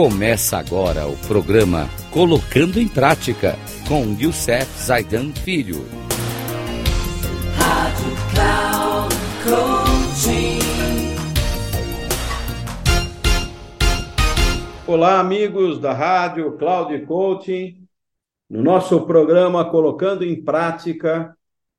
Começa agora o programa Colocando em Prática com Youssef Zaidan Filho. Rádio Cloud Olá, amigos da Rádio Cloud Coaching. No nosso programa Colocando em Prática,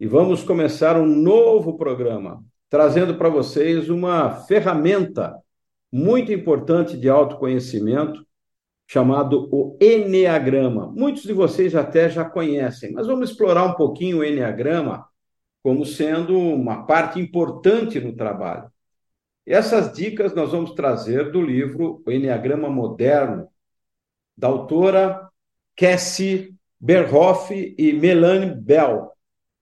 e vamos começar um novo programa, trazendo para vocês uma ferramenta muito importante de autoconhecimento, chamado o Enneagrama. Muitos de vocês até já conhecem, mas vamos explorar um pouquinho o Enneagrama como sendo uma parte importante no trabalho. Essas dicas nós vamos trazer do livro O Enneagrama Moderno, da autora Cassie Berhoff e Melanie Bell,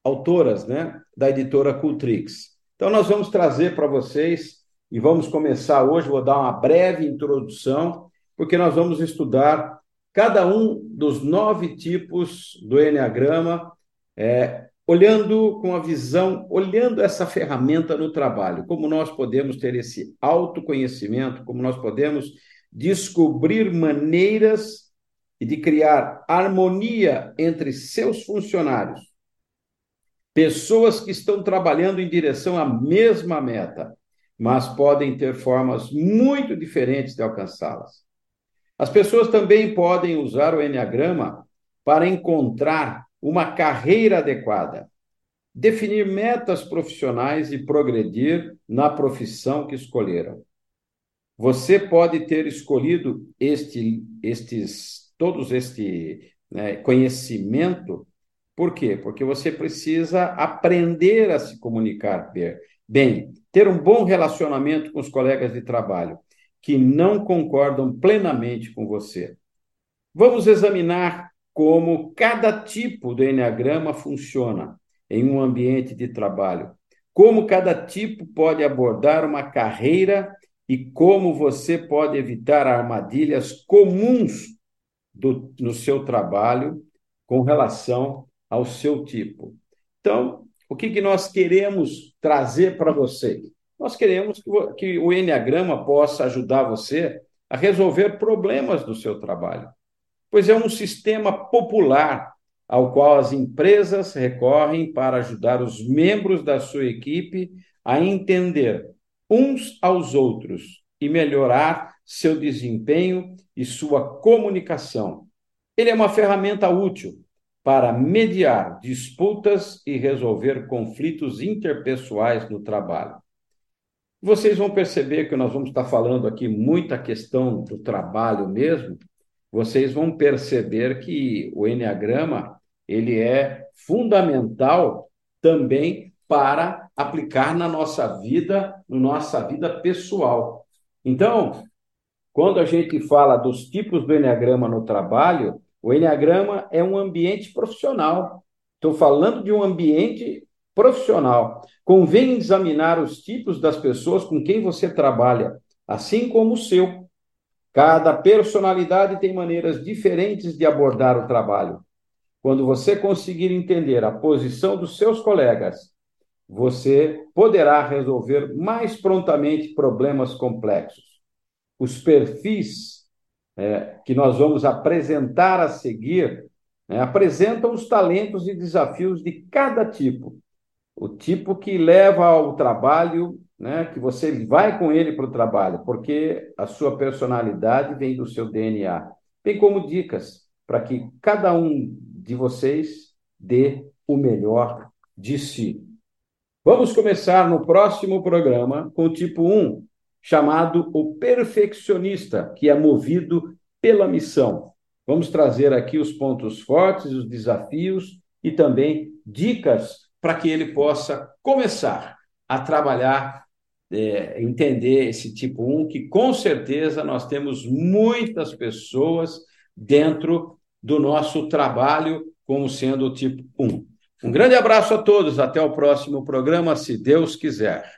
autoras né, da editora Cultrix. Então, nós vamos trazer para vocês e vamos começar hoje. Vou dar uma breve introdução, porque nós vamos estudar cada um dos nove tipos do Enneagrama, é, olhando com a visão, olhando essa ferramenta no trabalho, como nós podemos ter esse autoconhecimento, como nós podemos descobrir maneiras de criar harmonia entre seus funcionários, pessoas que estão trabalhando em direção à mesma meta mas podem ter formas muito diferentes de alcançá-las. As pessoas também podem usar o Enneagrama para encontrar uma carreira adequada, definir metas profissionais e progredir na profissão que escolheram. Você pode ter escolhido este, estes, todos este né, conhecimento, por quê? Porque você precisa aprender a se comunicar bem, ter um bom relacionamento com os colegas de trabalho que não concordam plenamente com você. Vamos examinar como cada tipo do Enneagrama funciona em um ambiente de trabalho, como cada tipo pode abordar uma carreira e como você pode evitar armadilhas comuns do, no seu trabalho com relação ao seu tipo. Então, o que, que nós queremos trazer para vocês? Nós queremos que, que o Enneagrama possa ajudar você a resolver problemas do seu trabalho, pois é um sistema popular ao qual as empresas recorrem para ajudar os membros da sua equipe a entender uns aos outros e melhorar seu desempenho e sua comunicação. Ele é uma ferramenta útil para mediar disputas e resolver conflitos interpessoais no trabalho. Vocês vão perceber que nós vamos estar falando aqui muita questão do trabalho mesmo. Vocês vão perceber que o Enneagrama ele é fundamental também para aplicar na nossa vida, na nossa vida pessoal. Então, quando a gente fala dos tipos do Enneagrama no trabalho, o Enneagrama é um ambiente profissional. Estou falando de um ambiente profissional. Convém examinar os tipos das pessoas com quem você trabalha, assim como o seu. Cada personalidade tem maneiras diferentes de abordar o trabalho. Quando você conseguir entender a posição dos seus colegas, você poderá resolver mais prontamente problemas complexos. Os perfis é, que nós vamos apresentar a seguir, né, apresentam os talentos e desafios de cada tipo. O tipo que leva ao trabalho, né, que você vai com ele para o trabalho, porque a sua personalidade vem do seu DNA. Tem como dicas para que cada um de vocês dê o melhor de si. Vamos começar no próximo programa com o tipo 1, chamado o perfeccionista, que é movido pela missão. Vamos trazer aqui os pontos fortes, os desafios e também dicas para que ele possa começar a trabalhar, é, entender esse tipo 1, que com certeza nós temos muitas pessoas dentro do nosso trabalho como sendo o tipo 1. Um grande abraço a todos, até o próximo programa, se Deus quiser.